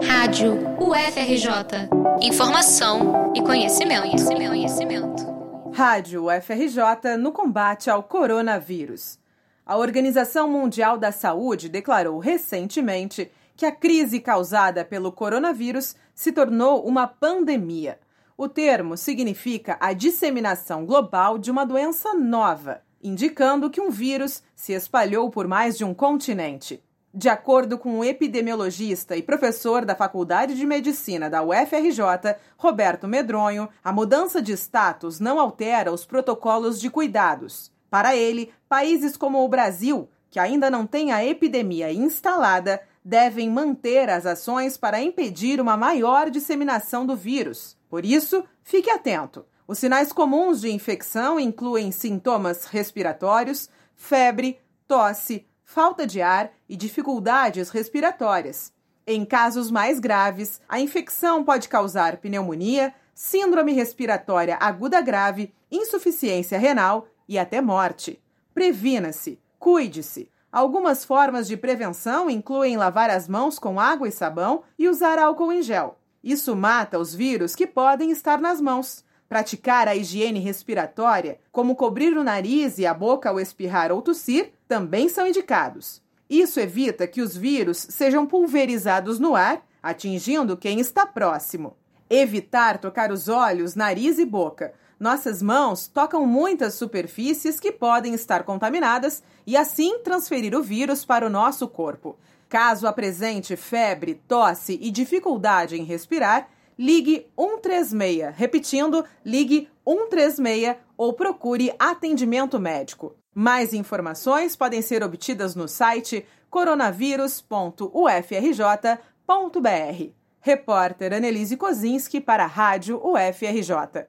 Rádio UFRJ. Informação e conhecimento, conhecimento, conhecimento. Rádio UFRJ no combate ao coronavírus. A Organização Mundial da Saúde declarou recentemente que a crise causada pelo coronavírus se tornou uma pandemia. O termo significa a disseminação global de uma doença nova, indicando que um vírus se espalhou por mais de um continente. De acordo com o epidemiologista e professor da Faculdade de Medicina da UFRJ, Roberto Medronho, a mudança de status não altera os protocolos de cuidados. Para ele, países como o Brasil, que ainda não tem a epidemia instalada, devem manter as ações para impedir uma maior disseminação do vírus. Por isso, fique atento. Os sinais comuns de infecção incluem sintomas respiratórios, febre, tosse, falta de ar e dificuldades respiratórias. Em casos mais graves, a infecção pode causar pneumonia, síndrome respiratória aguda grave, insuficiência renal e até morte. Previna-se, cuide-se. Algumas formas de prevenção incluem lavar as mãos com água e sabão e usar álcool em gel. Isso mata os vírus que podem estar nas mãos. Praticar a higiene respiratória, como cobrir o nariz e a boca ao espirrar ou tossir, também são indicados. Isso evita que os vírus sejam pulverizados no ar, atingindo quem está próximo. Evitar tocar os olhos, nariz e boca. Nossas mãos tocam muitas superfícies que podem estar contaminadas e assim transferir o vírus para o nosso corpo. Caso apresente febre, tosse e dificuldade em respirar, ligue 136. Repetindo, ligue 136 ou procure atendimento médico. Mais informações podem ser obtidas no site coronavírus.ufrj.br. Repórter Annelise Kozinski para a Rádio UFRJ.